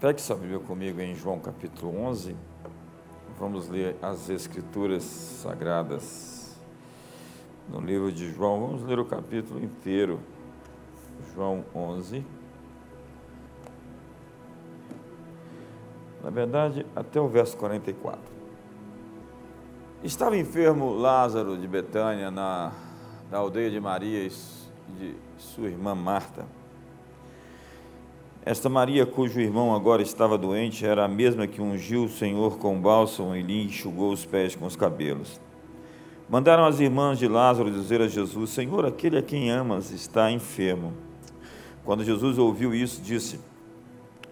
Pegue sua Bíblia comigo em João capítulo 11. Vamos ler as Escrituras Sagradas no livro de João. Vamos ler o capítulo inteiro. João 11. Na verdade, até o verso 44. Estava enfermo Lázaro de Betânia, na, na aldeia de Maria e de sua irmã Marta. Esta Maria, cujo irmão agora estava doente, era a mesma que ungiu o Senhor com bálsamo e lhe enxugou os pés com os cabelos. Mandaram as irmãs de Lázaro dizer a Jesus: Senhor, aquele a quem amas está enfermo. Quando Jesus ouviu isso, disse: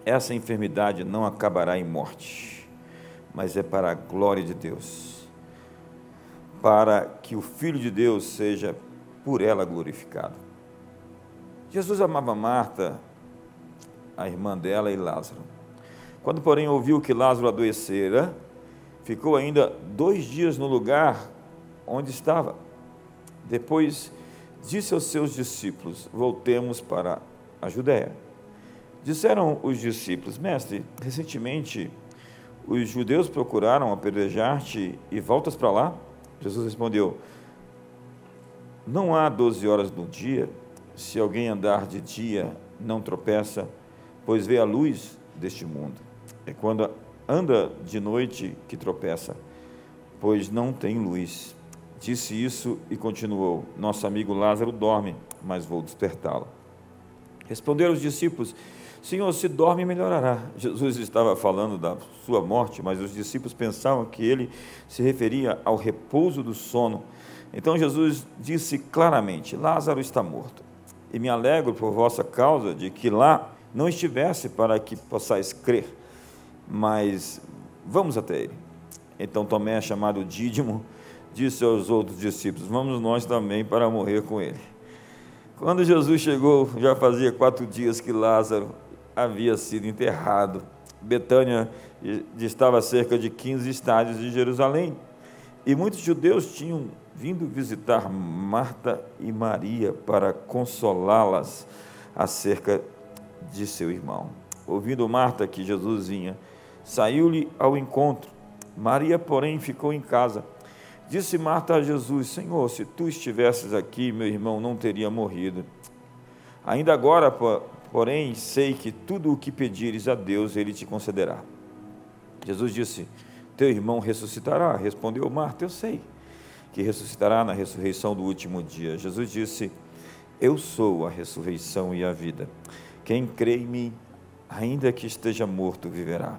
Essa enfermidade não acabará em morte, mas é para a glória de Deus, para que o Filho de Deus seja por ela glorificado. Jesus amava Marta, a irmã dela e Lázaro. Quando, porém, ouviu que Lázaro adoecera, ficou ainda dois dias no lugar onde estava. Depois disse aos seus discípulos: Voltemos para a Judéia. Disseram os discípulos: Mestre, recentemente os judeus procuraram apedrejar-te e voltas para lá? Jesus respondeu: Não há doze horas no dia. Se alguém andar de dia, não tropeça, pois vê a luz deste mundo. É quando anda de noite que tropeça, pois não tem luz. Disse isso e continuou: Nosso amigo Lázaro dorme, mas vou despertá-lo. Responderam os discípulos: Senhor, se dorme, melhorará. Jesus estava falando da sua morte, mas os discípulos pensavam que ele se referia ao repouso do sono. Então Jesus disse claramente: Lázaro está morto. E me alegro por vossa causa de que lá não estivesse para que possais crer, mas vamos até ele. Então Tomé, chamado Dídimo, disse aos outros discípulos: Vamos nós também para morrer com ele. Quando Jesus chegou, já fazia quatro dias que Lázaro havia sido enterrado. Betânia estava a cerca de 15 estádios de Jerusalém. E muitos judeus tinham vindo visitar Marta e Maria para consolá-las acerca de seu irmão. Ouvindo Marta que Jesus vinha, saiu-lhe ao encontro. Maria, porém, ficou em casa. Disse Marta a Jesus: Senhor, se tu estivesses aqui, meu irmão não teria morrido. Ainda agora, porém, sei que tudo o que pedires a Deus, ele te concederá. Jesus disse: Teu irmão ressuscitará. Respondeu Marta: Eu sei que ressuscitará na ressurreição do último dia. Jesus disse: Eu sou a ressurreição e a vida. Quem crê em mim, ainda que esteja morto, viverá.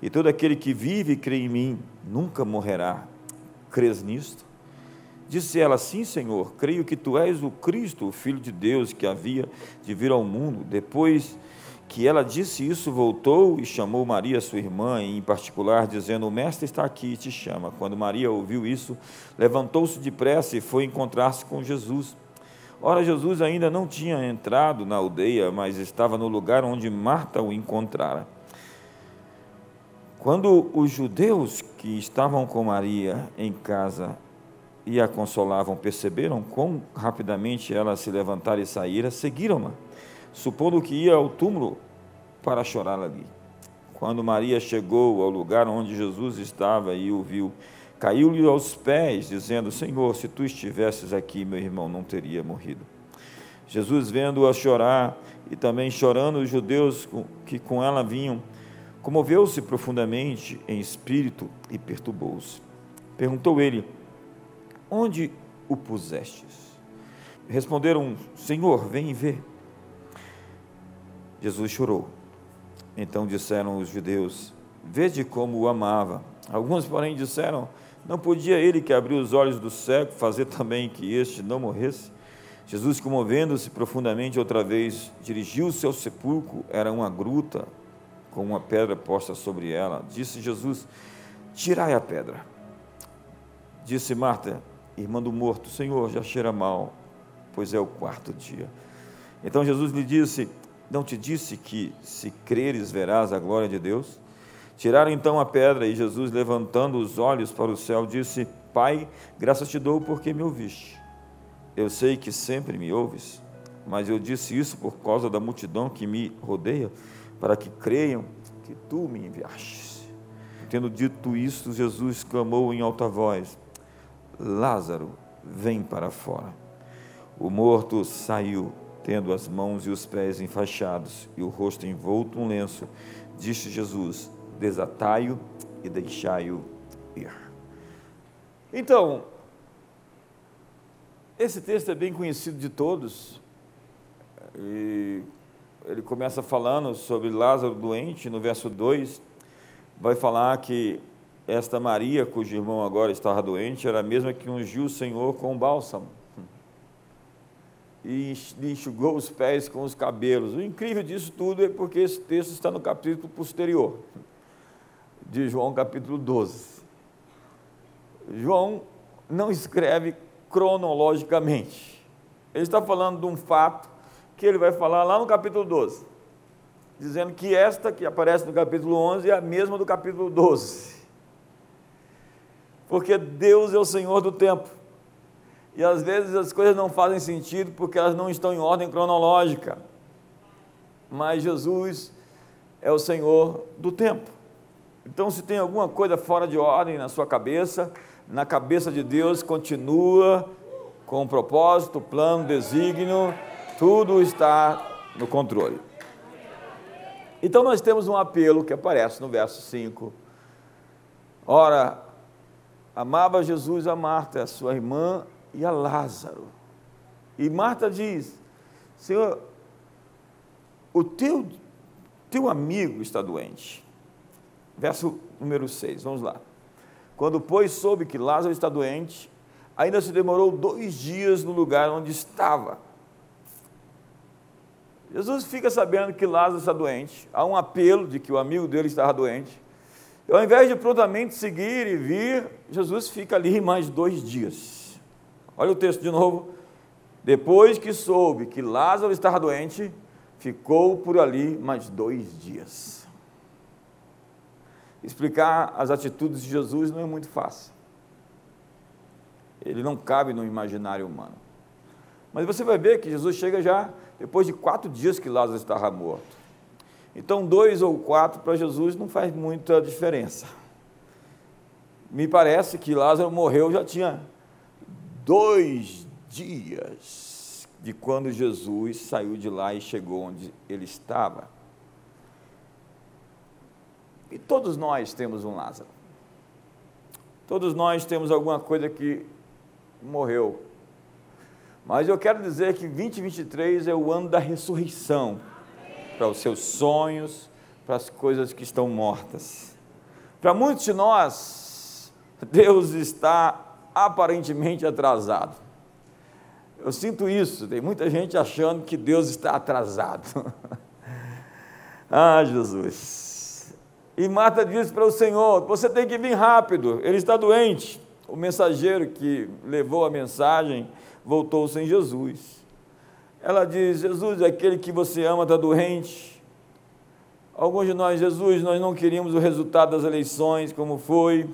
E todo aquele que vive e crê em mim, nunca morrerá. Crês nisto? Disse ela: Sim, Senhor, creio que tu és o Cristo, o Filho de Deus, que havia de vir ao mundo. Depois que ela disse isso, voltou e chamou Maria, sua irmã, em particular, dizendo: O Mestre está aqui e te chama. Quando Maria ouviu isso, levantou-se depressa e foi encontrar-se com Jesus. Ora, Jesus ainda não tinha entrado na aldeia, mas estava no lugar onde Marta o encontrara. Quando os judeus que estavam com Maria em casa e a consolavam perceberam quão rapidamente ela se levantara e saíra, seguiram-na, supondo que ia ao túmulo para chorar ali. Quando Maria chegou ao lugar onde Jesus estava e o viu, caiu-lhe aos pés, dizendo: Senhor, se tu estivesses aqui, meu irmão não teria morrido. Jesus, vendo-a chorar e também chorando os judeus que com ela vinham, comoveu-se profundamente em espírito e perturbou-se. Perguntou ele: Onde o pusestes? Responderam: Senhor, vem e vê. Jesus chorou. Então disseram os judeus: Vede como o amava. Alguns, porém, disseram: não podia ele que abriu os olhos do cego fazer também que este não morresse? Jesus, comovendo-se profundamente outra vez, dirigiu-se ao sepulcro, era uma gruta com uma pedra posta sobre ela. Disse Jesus: Tirai a pedra. Disse Marta, irmã do morto: Senhor, já cheira mal, pois é o quarto dia. Então Jesus lhe disse: Não te disse que, se creres, verás a glória de Deus? Tiraram então a pedra e Jesus, levantando os olhos para o céu, disse: Pai, graças te dou porque me ouviste. Eu sei que sempre me ouves, mas eu disse isso por causa da multidão que me rodeia, para que creiam que tu me enviaste. Tendo dito isto, Jesus clamou em alta voz: Lázaro, vem para fora. O morto saiu, tendo as mãos e os pés enfaixados e o rosto envolto um lenço. Disse Jesus: Desatai-o e deixai-o ir. Então, esse texto é bem conhecido de todos. E ele começa falando sobre Lázaro doente, no verso 2, vai falar que esta Maria, cujo irmão agora estava doente, era a mesma que ungiu o Senhor com bálsamo e lhe enxugou os pés com os cabelos. O incrível disso tudo é porque esse texto está no capítulo posterior, de João capítulo 12. João não escreve cronologicamente. Ele está falando de um fato que ele vai falar lá no capítulo 12, dizendo que esta que aparece no capítulo 11 é a mesma do capítulo 12. Porque Deus é o Senhor do tempo. E às vezes as coisas não fazem sentido porque elas não estão em ordem cronológica. Mas Jesus é o Senhor do tempo. Então, se tem alguma coisa fora de ordem na sua cabeça, na cabeça de Deus continua com o propósito, plano, desígnio, tudo está no controle. Então nós temos um apelo que aparece no verso 5. Ora, amava Jesus a Marta, a sua irmã e a Lázaro. E Marta diz: Senhor, o teu, teu amigo está doente. Verso número 6, vamos lá. Quando, pois, soube que Lázaro está doente, ainda se demorou dois dias no lugar onde estava. Jesus fica sabendo que Lázaro está doente, há um apelo de que o amigo dele estava doente. E ao invés de prontamente seguir e vir, Jesus fica ali mais dois dias. Olha o texto de novo. Depois que soube que Lázaro estava doente, ficou por ali mais dois dias. Explicar as atitudes de Jesus não é muito fácil. Ele não cabe no imaginário humano. Mas você vai ver que Jesus chega já depois de quatro dias que Lázaro estava morto. Então, dois ou quatro para Jesus não faz muita diferença. Me parece que Lázaro morreu já tinha dois dias de quando Jesus saiu de lá e chegou onde ele estava. E todos nós temos um Lázaro. Todos nós temos alguma coisa que morreu. Mas eu quero dizer que 2023 é o ano da ressurreição para os seus sonhos, para as coisas que estão mortas. Para muitos de nós, Deus está aparentemente atrasado. Eu sinto isso, tem muita gente achando que Deus está atrasado. ah, Jesus. E Marta disse para o Senhor: Você tem que vir rápido, ele está doente. O mensageiro que levou a mensagem voltou sem Jesus. Ela diz: Jesus, aquele que você ama está doente. Alguns de nós, Jesus, nós não queríamos o resultado das eleições, como foi.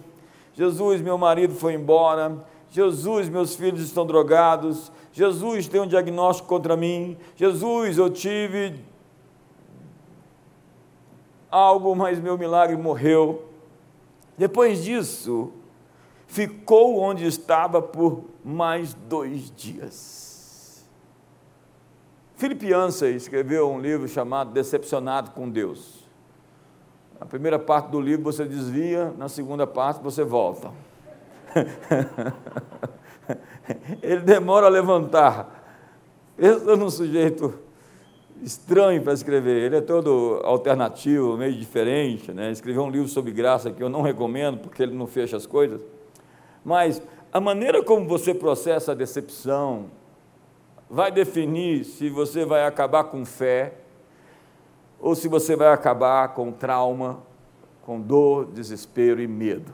Jesus, meu marido foi embora. Jesus, meus filhos estão drogados. Jesus, tem um diagnóstico contra mim. Jesus, eu tive algo, mas meu milagre morreu. Depois disso, ficou onde estava por mais dois dias. Philip Yancey escreveu um livro chamado Decepcionado com Deus. Na primeira parte do livro você desvia, na segunda parte você volta. Ele demora a levantar. Pensa num sujeito estranho para escrever. Ele é todo alternativo, meio diferente. Né? Escreveu um livro sobre graça que eu não recomendo, porque ele não fecha as coisas. Mas a maneira como você processa a decepção vai definir se você vai acabar com fé ou se você vai acabar com trauma, com dor, desespero e medo.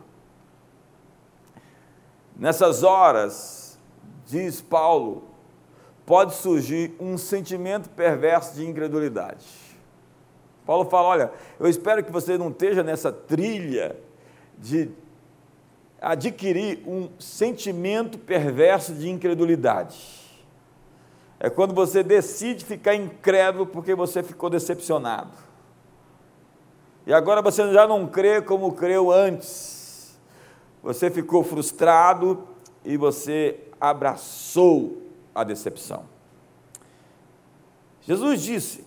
Nessas horas, diz Paulo, pode surgir um sentimento perverso de incredulidade. Paulo fala: olha, eu espero que você não esteja nessa trilha de adquirir um sentimento perverso de incredulidade. É quando você decide ficar incrédulo porque você ficou decepcionado. E agora você já não crê como creu antes. Você ficou frustrado e você abraçou a decepção. Jesus disse: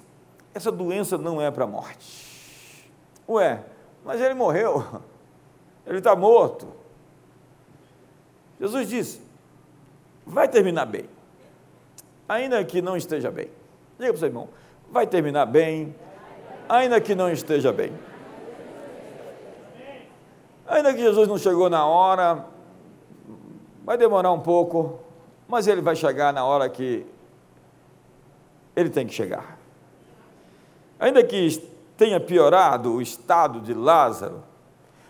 essa doença não é para a morte. Ué, mas ele morreu, ele está morto. Jesus disse: vai terminar bem, ainda que não esteja bem. Diga para o seu irmão: vai terminar bem, ainda que não esteja bem. Ainda que Jesus não chegou na hora, vai demorar um pouco, mas ele vai chegar na hora que ele tem que chegar. Ainda que tenha piorado o estado de Lázaro,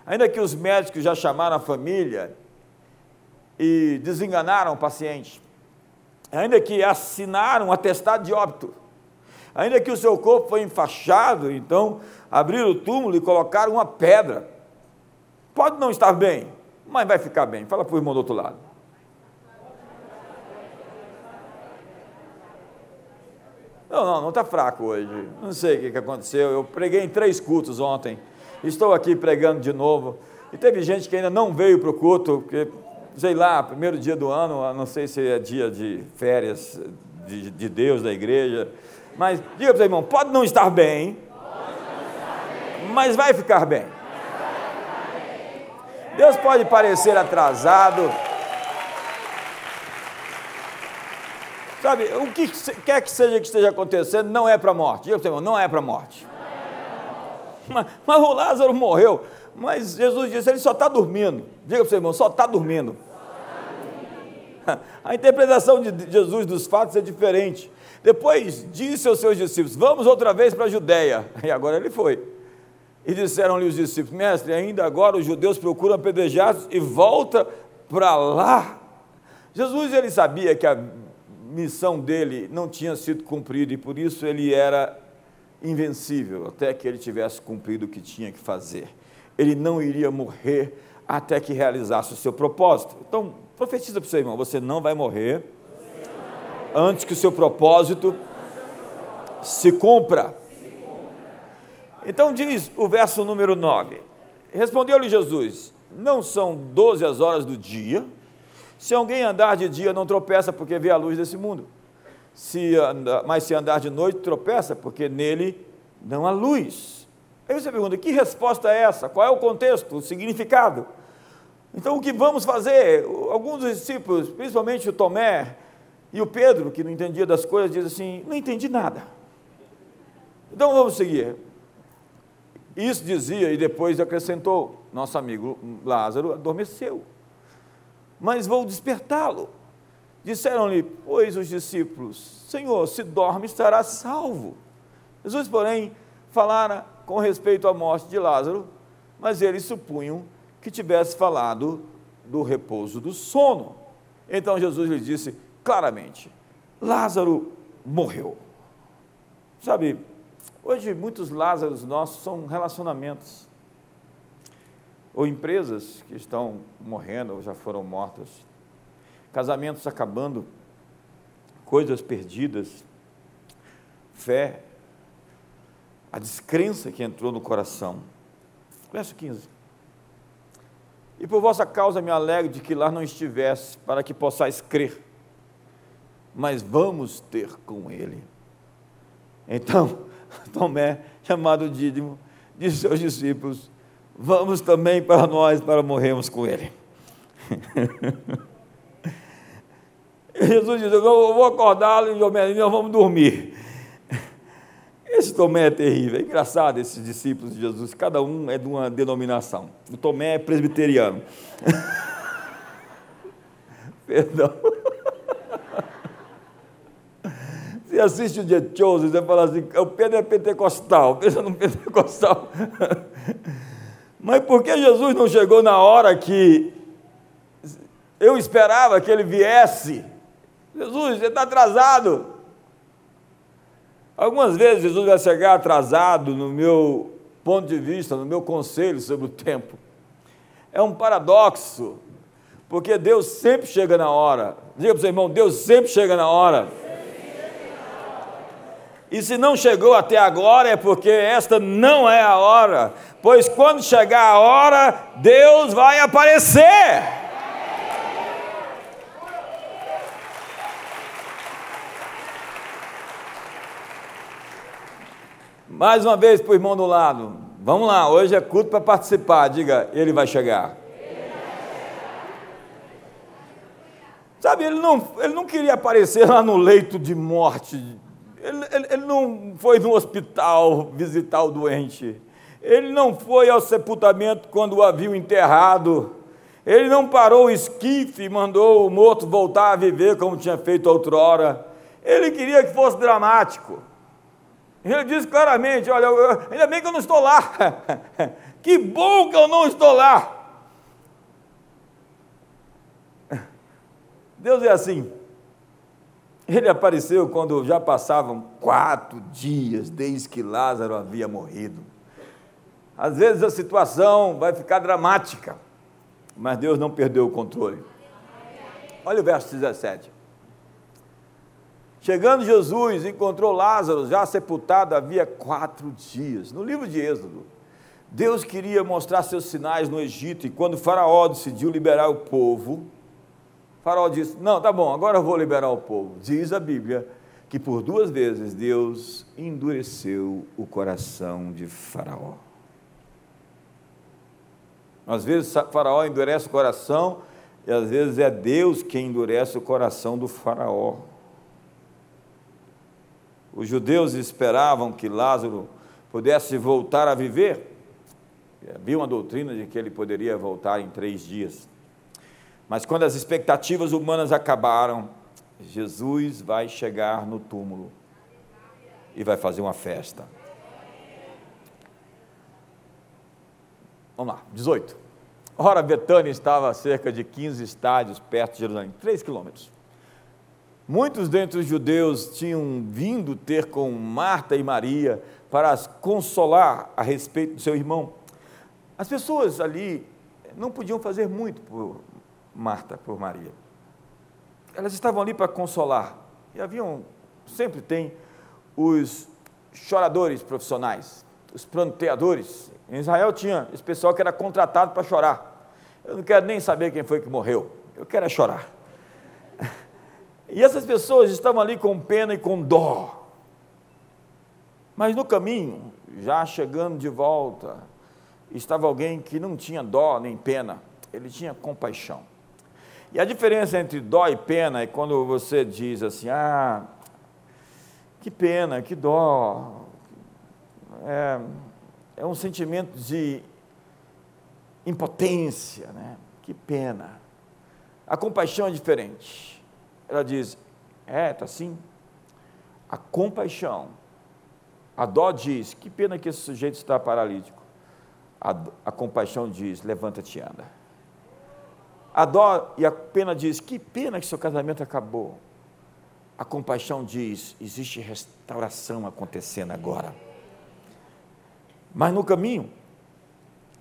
ainda que os médicos já chamaram a família e desenganaram o paciente, ainda que assinaram um atestado de óbito, ainda que o seu corpo foi enfaixado, então abriram o túmulo e colocaram uma pedra. Pode não estar bem, mas vai ficar bem. Fala para o irmão do outro lado. Não, não, não está fraco hoje. Não sei o que, que aconteceu. Eu preguei em três cultos ontem. Estou aqui pregando de novo. E teve gente que ainda não veio para o culto, porque, sei lá, primeiro dia do ano, não sei se é dia de férias de, de Deus, da igreja. Mas diga para o irmão, pode não estar bem, mas vai ficar bem. Deus pode parecer atrasado Sabe, o que quer que seja que esteja acontecendo, não é para a morte. Diga para não é para a morte. Mas, mas, o Lázaro morreu. Mas Jesus disse, ele só está dormindo. Diga para o seu irmão, só está dormindo. A interpretação de Jesus dos fatos é diferente. Depois disse aos seus discípulos: Vamos outra vez para a Judéia. E agora ele foi. E disseram-lhe os discípulos: Mestre, ainda agora os judeus procuram apedrejar e volta para lá. Jesus ele sabia que a missão dele não tinha sido cumprida e por isso ele era invencível até que ele tivesse cumprido o que tinha que fazer. Ele não iria morrer até que realizasse o seu propósito. Então, profetiza para o seu irmão: você não vai morrer antes que o seu propósito se cumpra. Então diz o verso número 9: Respondeu-lhe Jesus: Não são doze as horas do dia se alguém andar de dia, não tropeça, porque vê a luz desse mundo. Se mas se andar de noite, tropeça, porque nele não há luz. Aí você pergunta: que resposta é essa? Qual é o contexto, o significado? Então, o que vamos fazer? Alguns dos discípulos, principalmente o Tomé e o Pedro, que não entendia das coisas, dizem assim: não entendi nada. Então vamos seguir. Isso dizia e depois acrescentou: nosso amigo Lázaro adormeceu mas vou despertá-lo. Disseram-lhe, pois, os discípulos: Senhor, se dorme, estará salvo. Jesus, porém, falara com respeito à morte de Lázaro, mas eles supunham que tivesse falado do repouso do sono. Então Jesus lhe disse claramente: Lázaro morreu. Sabe, hoje muitos Lázaros nossos são relacionamentos ou empresas que estão morrendo ou já foram mortas, casamentos acabando, coisas perdidas, fé, a descrença que entrou no coração. Verso 15. E por vossa causa me alegro de que lá não estivesse, para que possais crer. Mas vamos ter com ele. Então, Tomé, chamado Dídimo, disse aos discípulos: vamos também para nós para morrermos com ele. Jesus diz: Eu vou acordá-lo e nós vamos dormir. Esse Tomé é terrível, é engraçado esses discípulos de Jesus, cada um é de uma denominação. O Tomé é presbiteriano. Perdão. Você assiste o dia Chosen, você fala assim, o Pedro é pentecostal, pensa no pentecostal. Mas por que Jesus não chegou na hora que eu esperava que ele viesse? Jesus, você está atrasado. Algumas vezes Jesus vai chegar atrasado no meu ponto de vista, no meu conselho sobre o tempo. É um paradoxo, porque Deus sempre chega na hora. Diga para o seu irmão, Deus sempre chega na hora. E se não chegou até agora é porque esta não é a hora, pois quando chegar a hora, Deus vai aparecer. Mais uma vez para o irmão do lado. Vamos lá, hoje é culto para participar. Diga, ele vai chegar. Sabe, ele não, ele não queria aparecer lá no leito de morte. Ele, ele, ele não foi no hospital visitar o doente. Ele não foi ao sepultamento quando o haviam enterrado. Ele não parou o esquife e mandou o morto voltar a viver como tinha feito outrora. Ele queria que fosse dramático. Ele disse claramente: Olha, eu, ainda bem que eu não estou lá. que bom que eu não estou lá. Deus é assim. Ele apareceu quando já passavam quatro dias desde que Lázaro havia morrido. Às vezes a situação vai ficar dramática, mas Deus não perdeu o controle. Olha o verso 17. Chegando Jesus, encontrou Lázaro já sepultado havia quatro dias. No livro de Êxodo, Deus queria mostrar seus sinais no Egito, e quando Faraó decidiu liberar o povo, Faraó disse: Não, tá bom, agora eu vou liberar o povo. Diz a Bíblia que por duas vezes Deus endureceu o coração de Faraó. Às vezes Faraó endurece o coração, e às vezes é Deus quem endurece o coração do Faraó. Os judeus esperavam que Lázaro pudesse voltar a viver. Havia uma doutrina de que ele poderia voltar em três dias. Mas quando as expectativas humanas acabaram, Jesus vai chegar no túmulo e vai fazer uma festa. Vamos lá, 18. Ora, Betânia estava a cerca de 15 estádios perto de Jerusalém, 3 quilômetros. Muitos dentre os judeus tinham vindo ter com Marta e Maria para as consolar a respeito do seu irmão. As pessoas ali não podiam fazer muito por Marta por Maria. Elas estavam ali para consolar. E haviam, sempre tem, os choradores profissionais, os pranteadores. Em Israel tinha esse pessoal que era contratado para chorar. Eu não quero nem saber quem foi que morreu, eu quero é chorar. E essas pessoas estavam ali com pena e com dó. Mas no caminho, já chegando de volta, estava alguém que não tinha dó nem pena, ele tinha compaixão. E a diferença entre dó e pena é quando você diz assim: ah, que pena, que dó. É, é um sentimento de impotência, né? Que pena. A compaixão é diferente. Ela diz: é, está assim. A compaixão, a dó diz: que pena que esse sujeito está paralítico. A, a compaixão diz: levanta-te e anda. A dó e a pena diz: que pena que seu casamento acabou. A compaixão diz: existe restauração acontecendo agora. Mas no caminho,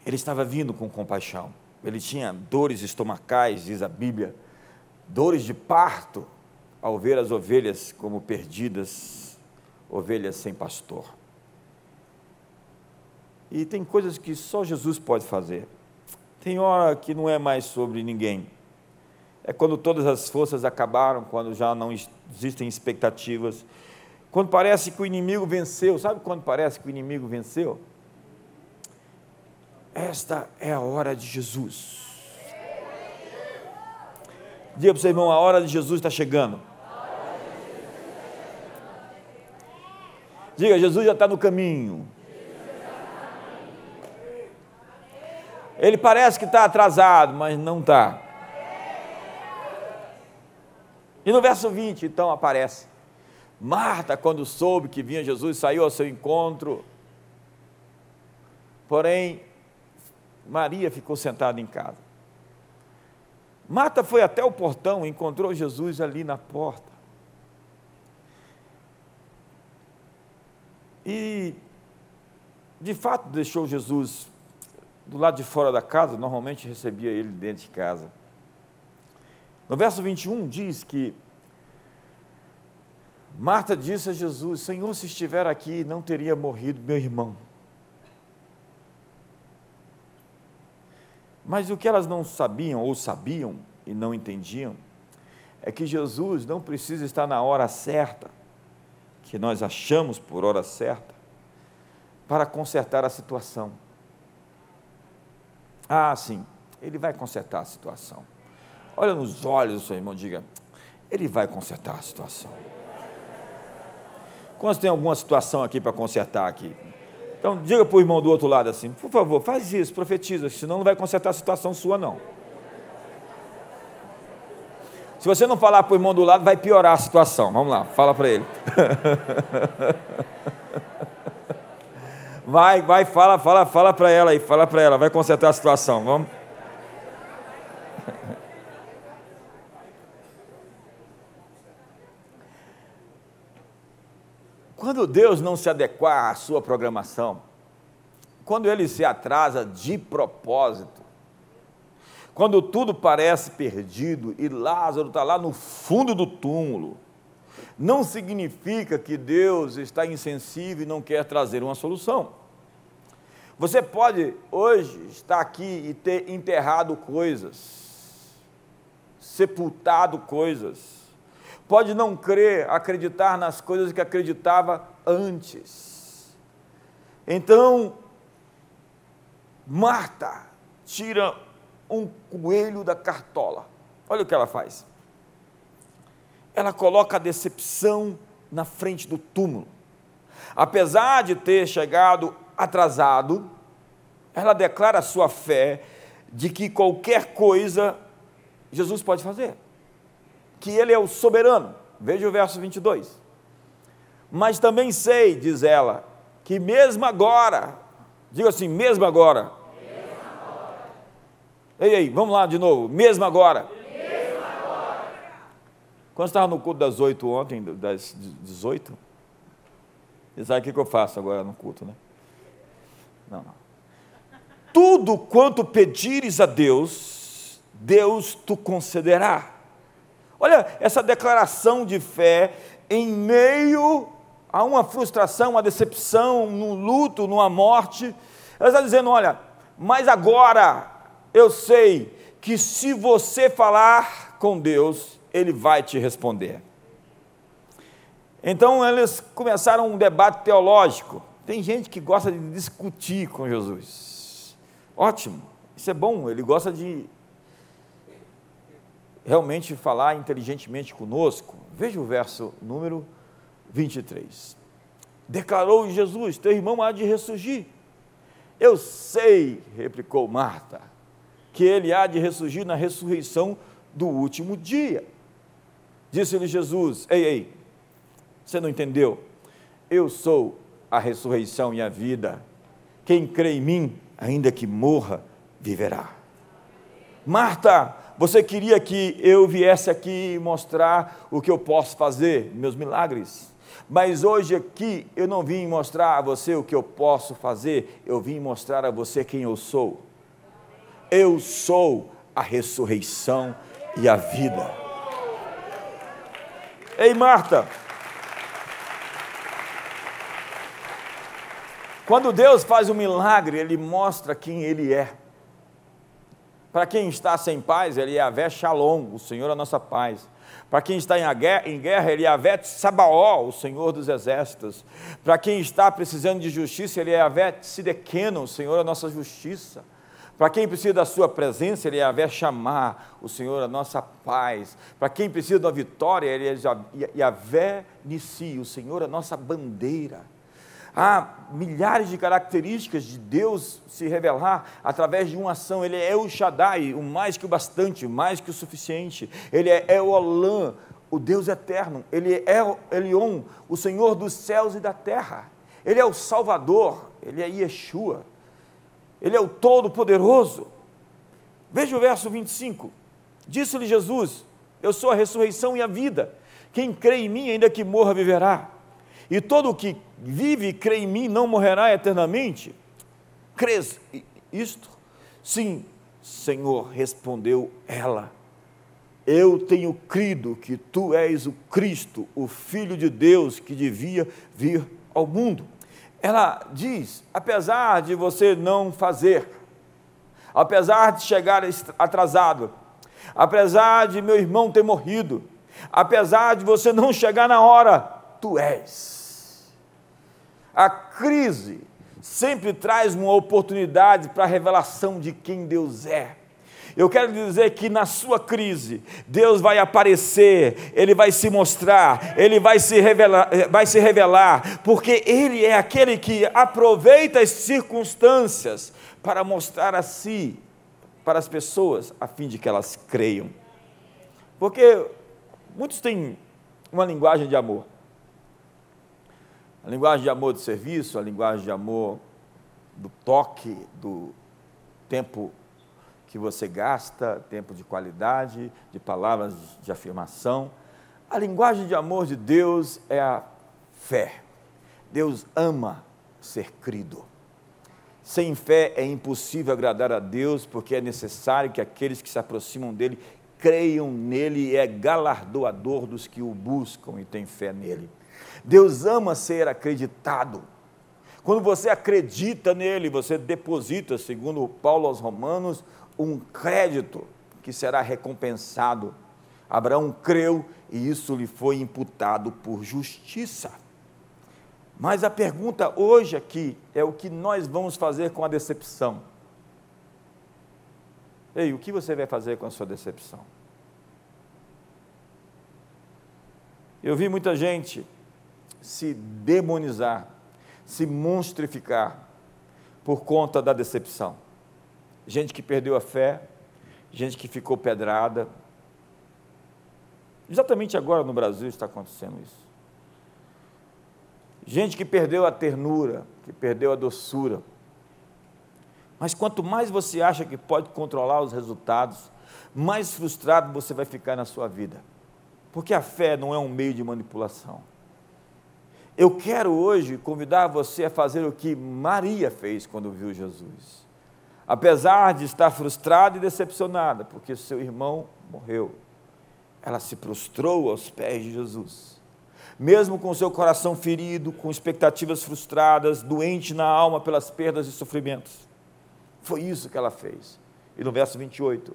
ele estava vindo com compaixão. Ele tinha dores estomacais, diz a Bíblia, dores de parto, ao ver as ovelhas como perdidas, ovelhas sem pastor. E tem coisas que só Jesus pode fazer. Tem hora que não é mais sobre ninguém. É quando todas as forças acabaram, quando já não existem expectativas. Quando parece que o inimigo venceu. Sabe quando parece que o inimigo venceu? Esta é a hora de Jesus. Diga para o seu irmão, a hora de Jesus está chegando. Diga, Jesus já está no caminho. Ele parece que está atrasado, mas não está. E no verso 20, então, aparece: Marta, quando soube que vinha Jesus, saiu ao seu encontro. Porém, Maria ficou sentada em casa. Marta foi até o portão, encontrou Jesus ali na porta. E, de fato, deixou Jesus do lado de fora da casa, normalmente recebia ele dentro de casa. No verso 21 diz que Marta disse a Jesus: Senhor, se estiver aqui, não teria morrido meu irmão. Mas o que elas não sabiam, ou sabiam e não entendiam, é que Jesus não precisa estar na hora certa, que nós achamos por hora certa, para consertar a situação. Ah, sim, ele vai consertar a situação. Olha nos olhos do seu irmão, diga: ele vai consertar a situação. Quantos tem alguma situação aqui para consertar aqui? Então diga para o irmão do outro lado assim, por favor, faz isso, profetiza, senão não vai consertar a situação sua não. Se você não falar para o irmão do lado, vai piorar a situação. Vamos lá, fala para ele. Vai, vai, fala, fala, fala para ela aí, fala para ela, vai consertar a situação. Vamos. Quando Deus não se adequar à sua programação, quando ele se atrasa de propósito, quando tudo parece perdido e Lázaro está lá no fundo do túmulo, não significa que Deus está insensível e não quer trazer uma solução. Você pode hoje estar aqui e ter enterrado coisas, sepultado coisas, pode não crer, acreditar nas coisas que acreditava antes. Então, Marta tira um coelho da cartola. Olha o que ela faz. Ela coloca a decepção na frente do túmulo. Apesar de ter chegado atrasado, ela declara sua fé de que qualquer coisa Jesus pode fazer que Ele é o soberano. Veja o verso 22. Mas também sei, diz ela, que mesmo agora, diga assim, mesmo agora. Ei, ei, vamos lá de novo, mesmo agora. Mesmo agora. Quando estava no culto das oito ontem, das 18, você sabe o que eu faço agora no culto, né? Não, não. Tudo quanto pedires a Deus, Deus te concederá. Olha essa declaração de fé em meio a uma frustração, uma decepção, num luto, numa morte. Ela está dizendo: olha, mas agora eu sei que se você falar com Deus, Ele vai te responder. Então eles começaram um debate teológico. Tem gente que gosta de discutir com Jesus. Ótimo, isso é bom, ele gosta de realmente falar inteligentemente conosco, veja o verso número 23. Declarou Jesus: Teu irmão há de ressurgir. Eu sei, replicou Marta, que ele há de ressurgir na ressurreição do último dia. Disse-lhe Jesus: Ei, ei, você não entendeu? Eu sou a ressurreição e a vida. Quem crê em mim, ainda que morra, viverá. Marta, você queria que eu viesse aqui mostrar o que eu posso fazer, meus milagres. Mas hoje aqui eu não vim mostrar a você o que eu posso fazer, eu vim mostrar a você quem eu sou. Eu sou a ressurreição e a vida. Ei, Marta. Quando Deus faz um milagre, Ele mostra quem Ele é. Para quem está sem paz, ele é Avé Shalom, o Senhor é a nossa paz. Para quem está em guerra, ele é Avé Sabaó, o Senhor dos exércitos. Para quem está precisando de justiça, ele é Avé Sidequeno, o Senhor é a nossa justiça. Para quem precisa da sua presença, ele é Avé Chamar, o Senhor é a nossa paz. Para quem precisa da vitória, ele é Yahvé Nissi, o Senhor é a nossa bandeira. Há milhares de características de Deus se revelar através de uma ação. Ele é o Shaddai, o mais que o bastante, o mais que o suficiente. Ele é o Olam, o Deus eterno. Ele é Elion, o Senhor dos céus e da terra. Ele é o Salvador, ele é Yeshua. Ele é o Todo-Poderoso. Veja o verso 25. Disse-lhe Jesus: Eu sou a ressurreição e a vida. Quem crê em mim, ainda que morra, viverá. E todo o que vive e crê em mim não morrerá eternamente? Crês isto? Sim, Senhor, respondeu ela. Eu tenho crido que tu és o Cristo, o Filho de Deus que devia vir ao mundo. Ela diz: apesar de você não fazer, apesar de chegar atrasado, apesar de meu irmão ter morrido, apesar de você não chegar na hora, tu és. A crise sempre traz uma oportunidade para a revelação de quem Deus é. Eu quero dizer que na sua crise, Deus vai aparecer, Ele vai se mostrar, Ele vai se revelar, vai se revelar porque Ele é aquele que aproveita as circunstâncias para mostrar a si para as pessoas, a fim de que elas creiam. Porque muitos têm uma linguagem de amor. A linguagem de amor do serviço, a linguagem de amor do toque, do tempo que você gasta, tempo de qualidade, de palavras de afirmação. A linguagem de amor de Deus é a fé. Deus ama ser crido. Sem fé é impossível agradar a Deus, porque é necessário que aqueles que se aproximam dele creiam nele e é galardoador dos que o buscam e têm fé nele. Deus ama ser acreditado. Quando você acredita nele, você deposita, segundo Paulo aos Romanos, um crédito que será recompensado. Abraão creu e isso lhe foi imputado por justiça. Mas a pergunta hoje aqui é o que nós vamos fazer com a decepção. Ei, o que você vai fazer com a sua decepção? Eu vi muita gente se demonizar, se monstrificar por conta da decepção. Gente que perdeu a fé, gente que ficou pedrada. Exatamente agora no Brasil está acontecendo isso. Gente que perdeu a ternura, que perdeu a doçura. Mas quanto mais você acha que pode controlar os resultados, mais frustrado você vai ficar na sua vida. Porque a fé não é um meio de manipulação. Eu quero hoje convidar você a fazer o que Maria fez quando viu Jesus. Apesar de estar frustrada e decepcionada, porque seu irmão morreu, ela se prostrou aos pés de Jesus. Mesmo com seu coração ferido, com expectativas frustradas, doente na alma pelas perdas e sofrimentos. Foi isso que ela fez. E no verso 28,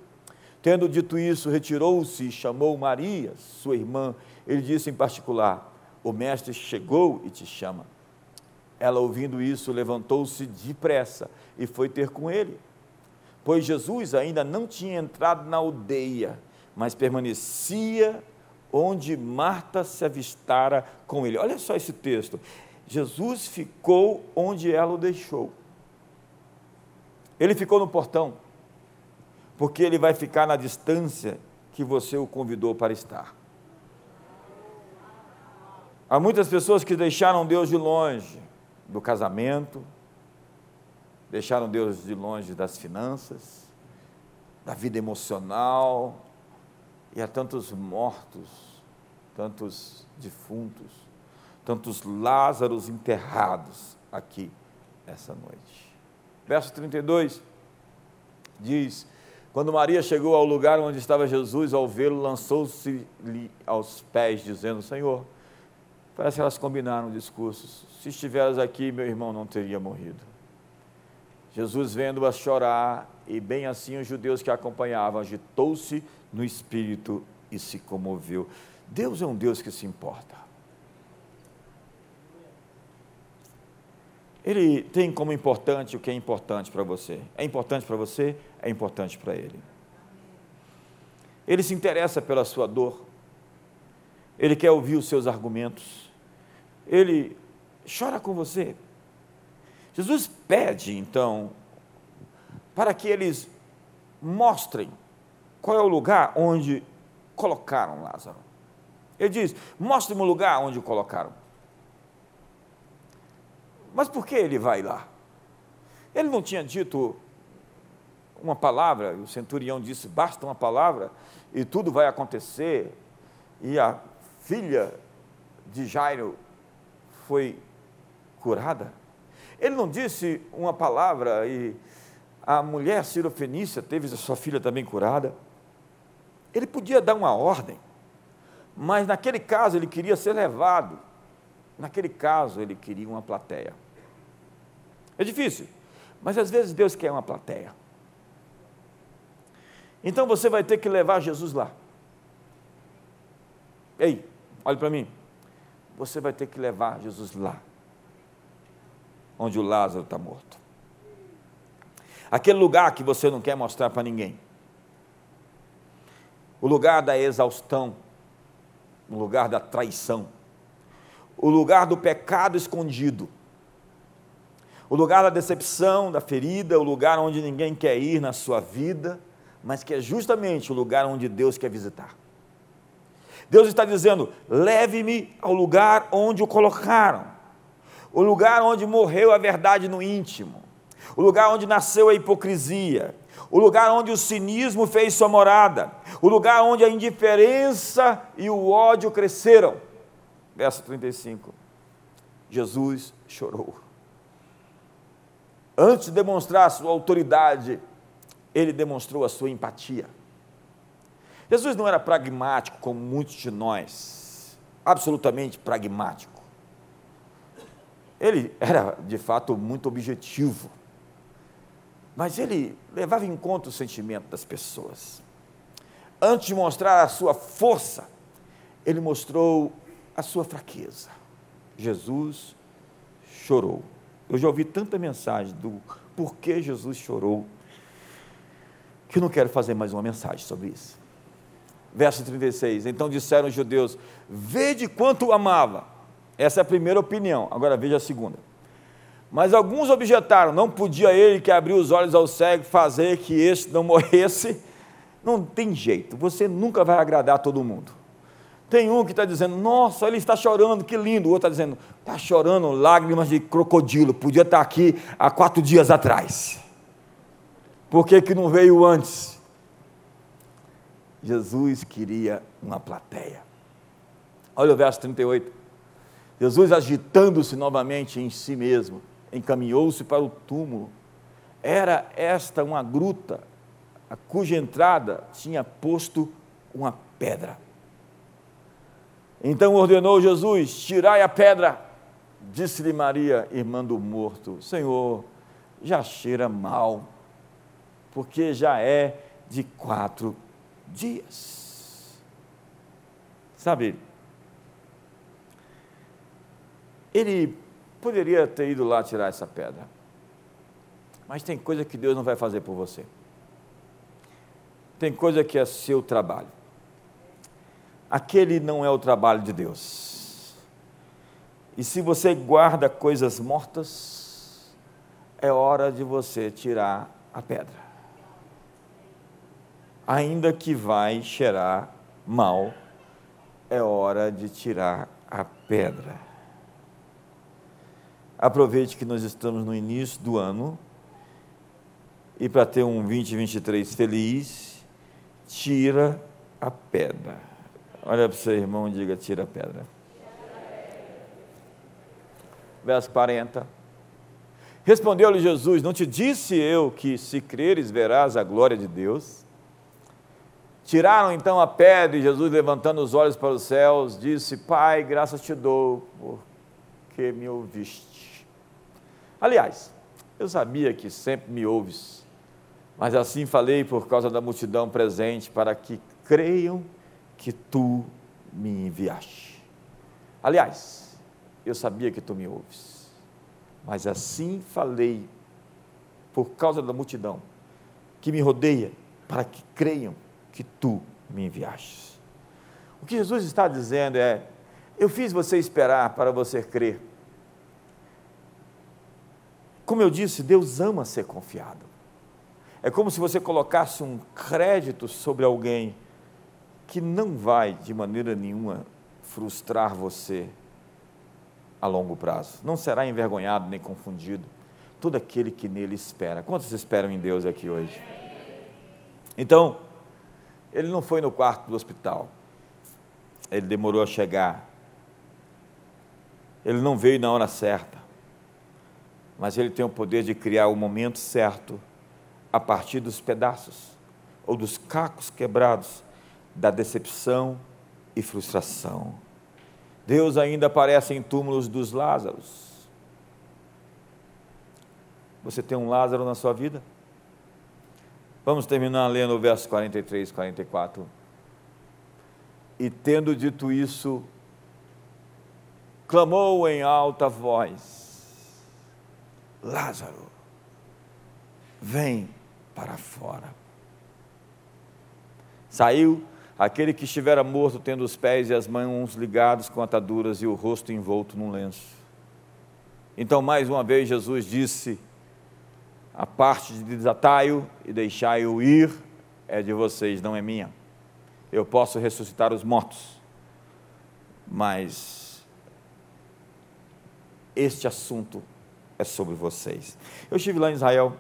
tendo dito isso, retirou-se e chamou Maria, sua irmã. Ele disse em particular: o mestre chegou e te chama. Ela, ouvindo isso, levantou-se depressa e foi ter com ele. Pois Jesus ainda não tinha entrado na aldeia, mas permanecia onde Marta se avistara com ele. Olha só esse texto. Jesus ficou onde ela o deixou. Ele ficou no portão, porque ele vai ficar na distância que você o convidou para estar. Há muitas pessoas que deixaram Deus de longe do casamento, deixaram Deus de longe das finanças, da vida emocional, e há tantos mortos, tantos defuntos, tantos Lázaros enterrados aqui essa noite. Verso 32 diz: Quando Maria chegou ao lugar onde estava Jesus, ao vê-lo, lançou-se-lhe aos pés, dizendo: Senhor, Parece que elas combinaram discursos. Se estiveras aqui, meu irmão não teria morrido. Jesus, vendo-a chorar, e bem assim os judeus que a acompanhavam, agitou-se no espírito e se comoveu. Deus é um Deus que se importa. Ele tem como importante o que é importante para você. É importante para você, é importante para ele. Ele se interessa pela sua dor. Ele quer ouvir os seus argumentos ele chora com você. Jesus pede, então, para que eles mostrem qual é o lugar onde colocaram Lázaro. Ele diz: mostre-me o lugar onde o colocaram. Mas por que ele vai lá? Ele não tinha dito uma palavra, o centurião disse: basta uma palavra e tudo vai acontecer. E a filha de Jairo foi curada? Ele não disse uma palavra e a mulher cirofenícia teve sua filha também curada? Ele podia dar uma ordem, mas naquele caso ele queria ser levado. Naquele caso ele queria uma plateia. É difícil, mas às vezes Deus quer uma plateia. Então você vai ter que levar Jesus lá. Ei, olhe para mim. Você vai ter que levar Jesus lá, onde o Lázaro está morto. Aquele lugar que você não quer mostrar para ninguém. O lugar da exaustão, o lugar da traição, o lugar do pecado escondido, o lugar da decepção, da ferida, o lugar onde ninguém quer ir na sua vida, mas que é justamente o lugar onde Deus quer visitar. Deus está dizendo: leve-me ao lugar onde o colocaram, o lugar onde morreu a verdade no íntimo, o lugar onde nasceu a hipocrisia, o lugar onde o cinismo fez sua morada, o lugar onde a indiferença e o ódio cresceram. Verso 35. Jesus chorou. Antes de demonstrar sua autoridade, ele demonstrou a sua empatia. Jesus não era pragmático como muitos de nós, absolutamente pragmático. Ele era, de fato, muito objetivo, mas ele levava em conta o sentimento das pessoas. Antes de mostrar a sua força, ele mostrou a sua fraqueza. Jesus chorou. Eu já ouvi tanta mensagem do porquê Jesus chorou, que eu não quero fazer mais uma mensagem sobre isso verso 36. Então disseram os judeus: Vede quanto amava. Essa é a primeira opinião. Agora veja a segunda. Mas alguns objetaram: Não podia ele que abriu os olhos ao cego fazer que este não morresse. Não tem jeito, você nunca vai agradar todo mundo. Tem um que está dizendo, nossa, ele está chorando, que lindo. O outro está dizendo, está chorando lágrimas de crocodilo, podia estar aqui há quatro dias atrás. Por que, que não veio antes? Jesus queria uma plateia. Olha o verso 38. Jesus, agitando-se novamente em si mesmo, encaminhou-se para o túmulo. Era esta uma gruta, a cuja entrada tinha posto uma pedra. Então ordenou Jesus: Tirai a pedra. Disse-lhe Maria, irmã do morto: Senhor, já cheira mal, porque já é de quatro dias. Sabe, ele poderia ter ido lá tirar essa pedra, mas tem coisa que Deus não vai fazer por você. Tem coisa que é seu trabalho. Aquele não é o trabalho de Deus. E se você guarda coisas mortas, é hora de você tirar a pedra ainda que vai cheirar mal, é hora de tirar a pedra. Aproveite que nós estamos no início do ano e para ter um 2023 feliz, tira a pedra. Olha para o seu irmão e diga: tira a pedra. Verso 40. Respondeu-lhe Jesus: Não te disse eu que, se creres, verás a glória de Deus? Tiraram então a pedra e Jesus, levantando os olhos para os céus, disse: Pai, graças te dou, porque me ouviste. Aliás, eu sabia que sempre me ouves, mas assim falei por causa da multidão presente, para que creiam que tu me enviaste. Aliás, eu sabia que tu me ouves, mas assim falei por causa da multidão que me rodeia, para que creiam que tu me enviaste. O que Jesus está dizendo é: eu fiz você esperar para você crer. Como eu disse, Deus ama ser confiado. É como se você colocasse um crédito sobre alguém que não vai de maneira nenhuma frustrar você a longo prazo. Não será envergonhado nem confundido todo aquele que nele espera. Quantos esperam em Deus aqui hoje? Então, ele não foi no quarto do hospital. Ele demorou a chegar. Ele não veio na hora certa. Mas ele tem o poder de criar o momento certo a partir dos pedaços ou dos cacos quebrados da decepção e frustração. Deus ainda aparece em túmulos dos Lázaros. Você tem um Lázaro na sua vida? Vamos terminar lendo o verso 43 e 44. E tendo dito isso, clamou em alta voz: Lázaro, vem para fora. Saiu aquele que estivera morto, tendo os pés e as mãos ligados com ataduras e o rosto envolto num lenço. Então, mais uma vez, Jesus disse: A parte de desatai-o e deixai-o ir é de vocês, não é minha. Eu posso ressuscitar os mortos, mas este assunto é sobre vocês. Eu estive lá em Israel,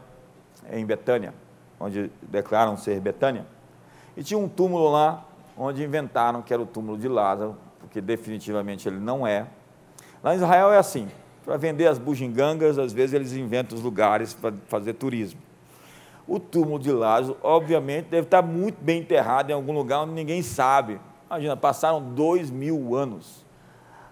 em Betânia, onde declaram ser Betânia. E tinha um túmulo lá, onde inventaram que era o túmulo de Lázaro, porque definitivamente ele não é. Lá em Israel é assim: para vender as bugigangas, às vezes eles inventam os lugares para fazer turismo. O túmulo de Lázaro, obviamente, deve estar muito bem enterrado em algum lugar onde ninguém sabe. Imagina, passaram dois mil anos.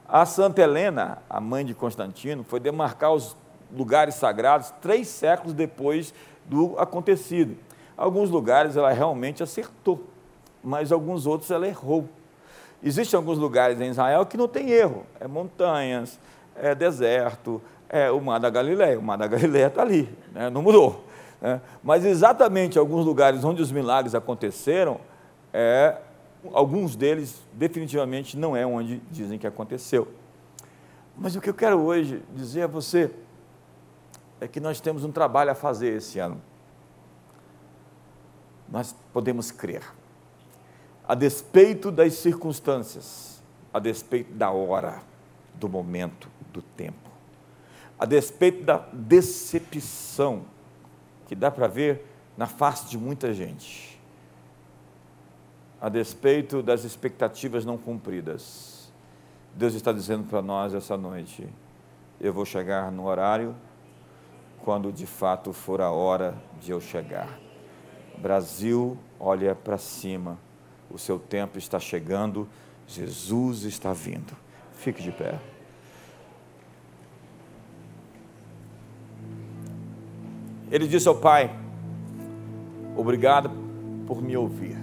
A Santa Helena, a mãe de Constantino, foi demarcar os lugares sagrados três séculos depois do acontecido. Alguns lugares ela realmente acertou, mas alguns outros ela errou. Existem alguns lugares em Israel que não tem erro, é montanhas, é deserto, é o Mar da Galileia. O Mar da Galileia está ali, né? não mudou. Né? Mas exatamente alguns lugares onde os milagres aconteceram, é, alguns deles definitivamente não é onde dizem que aconteceu. Mas o que eu quero hoje dizer a você é que nós temos um trabalho a fazer esse ano nós podemos crer. A despeito das circunstâncias, a despeito da hora, do momento, do tempo, a despeito da decepção que dá para ver na face de muita gente, a despeito das expectativas não cumpridas, Deus está dizendo para nós essa noite: eu vou chegar no horário quando de fato for a hora de eu chegar. Brasil, olha para cima. O seu tempo está chegando. Jesus está vindo. Fique de pé. Ele disse ao Pai: Obrigado por me ouvir.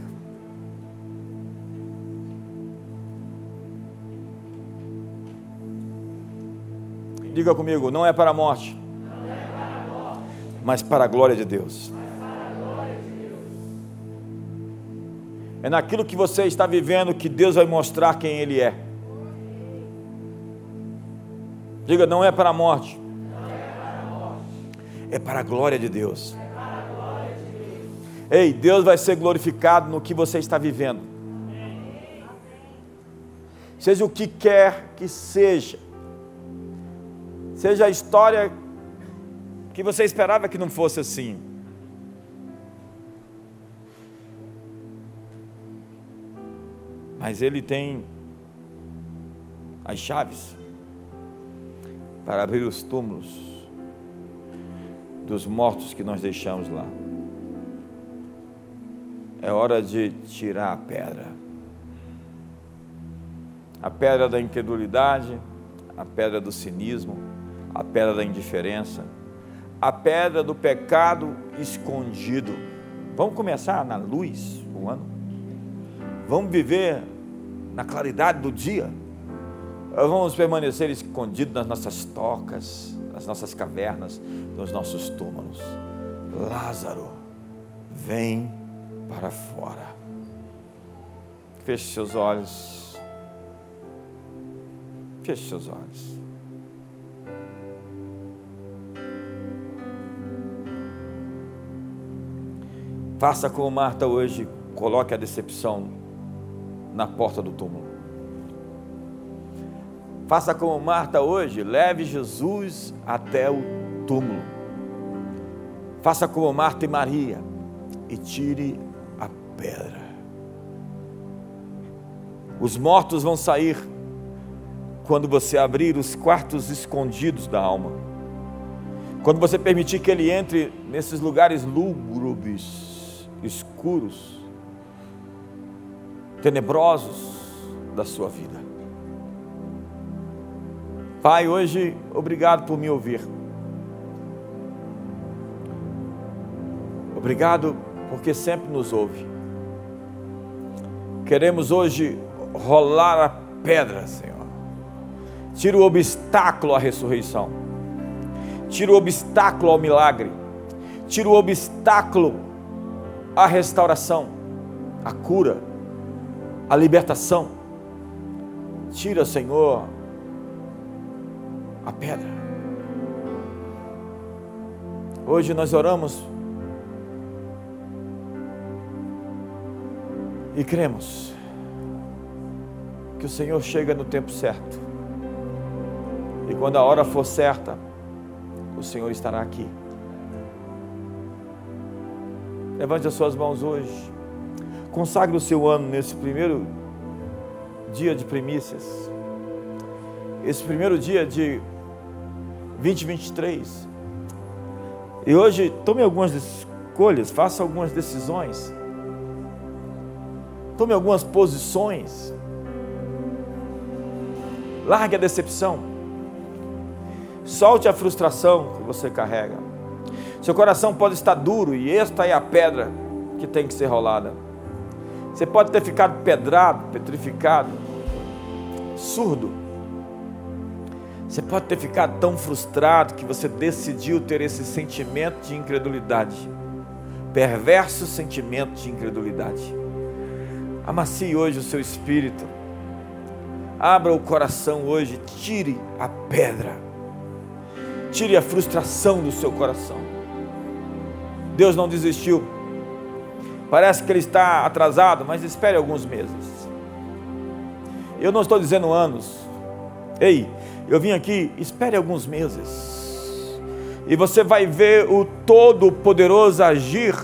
Diga comigo: não é para a morte, mas para a glória de Deus. É naquilo que você está vivendo que Deus vai mostrar quem Ele é. Diga, não é para a morte. É para a glória de Deus. Ei, Deus vai ser glorificado no que você está vivendo. Seja o que quer que seja. Seja a história que você esperava que não fosse assim. mas ele tem as chaves para abrir os túmulos dos mortos que nós deixamos lá. É hora de tirar a pedra. A pedra da incredulidade, a pedra do cinismo, a pedra da indiferença, a pedra do pecado escondido. Vamos começar na luz o ano? Vamos viver na claridade do dia. Vamos permanecer escondidos nas nossas tocas, nas nossas cavernas, nos nossos túmulos. Lázaro, vem para fora. Feche seus olhos. Feche seus olhos. Faça como Marta hoje, coloque a decepção na porta do túmulo. Faça como Marta hoje, leve Jesus até o túmulo. Faça como Marta e Maria e tire a pedra. Os mortos vão sair quando você abrir os quartos escondidos da alma. Quando você permitir que ele entre nesses lugares lúgubres, escuros, tenebrosos da sua vida. Pai, hoje, obrigado por me ouvir. Obrigado porque sempre nos ouve. Queremos hoje rolar a pedra, Senhor. Tira o obstáculo à ressurreição. Tira o obstáculo ao milagre. Tira o obstáculo à restauração, à cura, à libertação. Tira, Senhor, a pedra. Hoje nós oramos e cremos que o Senhor chega no tempo certo. E quando a hora for certa, o Senhor estará aqui. Levante as suas mãos hoje. Consagre o seu ano nesse primeiro dia de primícias. Esse primeiro dia de 2023. E hoje tome algumas escolhas, faça algumas decisões. Tome algumas posições. Largue a decepção. Solte a frustração que você carrega. Seu coração pode estar duro e esta é a pedra que tem que ser rolada. Você pode ter ficado pedrado, petrificado, surdo. Você pode ter ficado tão frustrado que você decidiu ter esse sentimento de incredulidade, perverso sentimento de incredulidade. Amacie hoje o seu espírito, abra o coração hoje, tire a pedra, tire a frustração do seu coração. Deus não desistiu, parece que Ele está atrasado, mas espere alguns meses. Eu não estou dizendo anos, ei, eu vim aqui, espere alguns meses, e você vai ver o Todo-Poderoso agir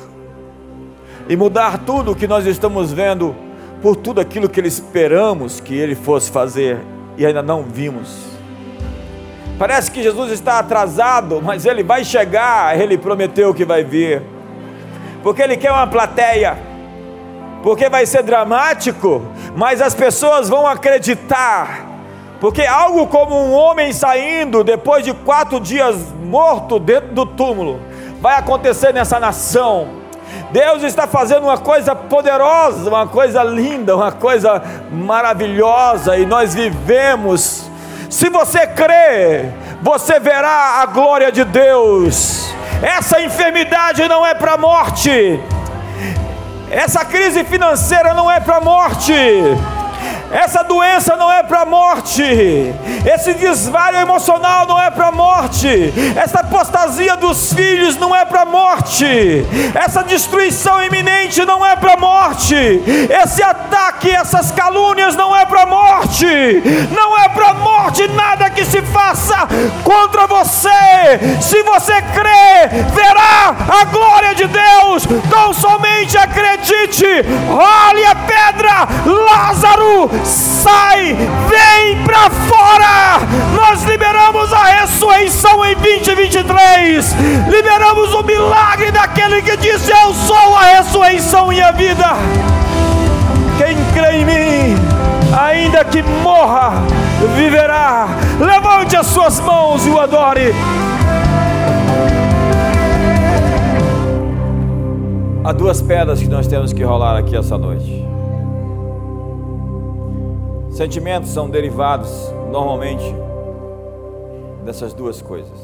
e mudar tudo o que nós estamos vendo, por tudo aquilo que ele esperamos que ele fosse fazer e ainda não vimos. Parece que Jesus está atrasado, mas ele vai chegar, ele prometeu que vai vir, porque ele quer uma plateia, porque vai ser dramático, mas as pessoas vão acreditar porque algo como um homem saindo depois de quatro dias morto dentro do túmulo vai acontecer nessa nação. Deus está fazendo uma coisa poderosa, uma coisa linda, uma coisa maravilhosa e nós vivemos. Se você crê, você verá a glória de Deus. Essa enfermidade não é para a morte. Essa crise financeira não é para a morte essa doença não é para a morte. Esse desvario emocional não é para a morte. Essa apostasia dos filhos não é para a morte. Essa destruição iminente não é para a morte. Esse ataque, essas calúnias não é para a morte. Não é para a morte nada que se faça contra você. Se você crê, verá a glória de Deus. Não somente acredite. Olhe a pedra, Lázaro sai, vem para fora. Nós liberamos a ressurreição em 2023. Liberamos o milagre daquele que disse: Eu sou a ressurreição e a vida. Quem crê em mim, ainda que morra, viverá. Levante as suas mãos e o adore. Há duas pedras que nós temos que rolar aqui essa noite. Sentimentos são derivados normalmente dessas duas coisas: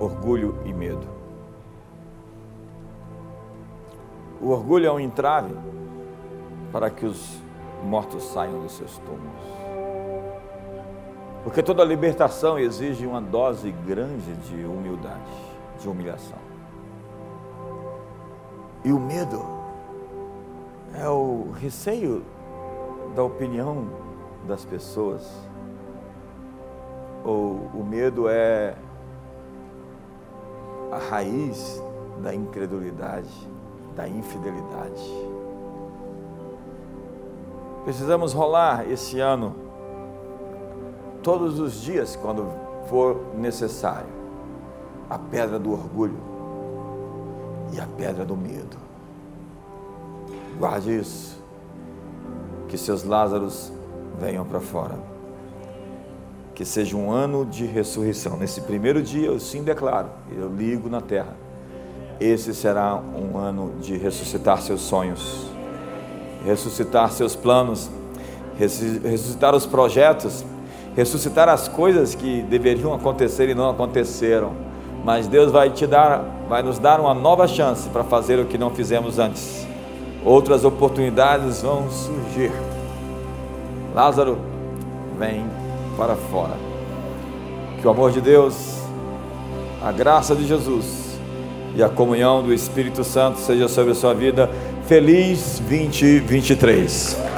orgulho e medo. O orgulho é um entrave para que os mortos saiam dos seus túmulos. Porque toda libertação exige uma dose grande de humildade, de humilhação. E o medo é o receio da opinião das pessoas, ou o medo é a raiz da incredulidade, da infidelidade. Precisamos rolar esse ano, todos os dias, quando for necessário, a pedra do orgulho e a pedra do medo. Guarde isso que seus Lázaros venham para fora. Que seja um ano de ressurreição. Nesse primeiro dia eu sim declaro, eu ligo na terra. Esse será um ano de ressuscitar seus sonhos, ressuscitar seus planos, ressuscitar os projetos, ressuscitar as coisas que deveriam acontecer e não aconteceram. Mas Deus vai te dar, vai nos dar uma nova chance para fazer o que não fizemos antes. Outras oportunidades vão surgir. Lázaro, vem para fora. Que o amor de Deus, a graça de Jesus e a comunhão do Espírito Santo seja sobre a sua vida. Feliz 2023.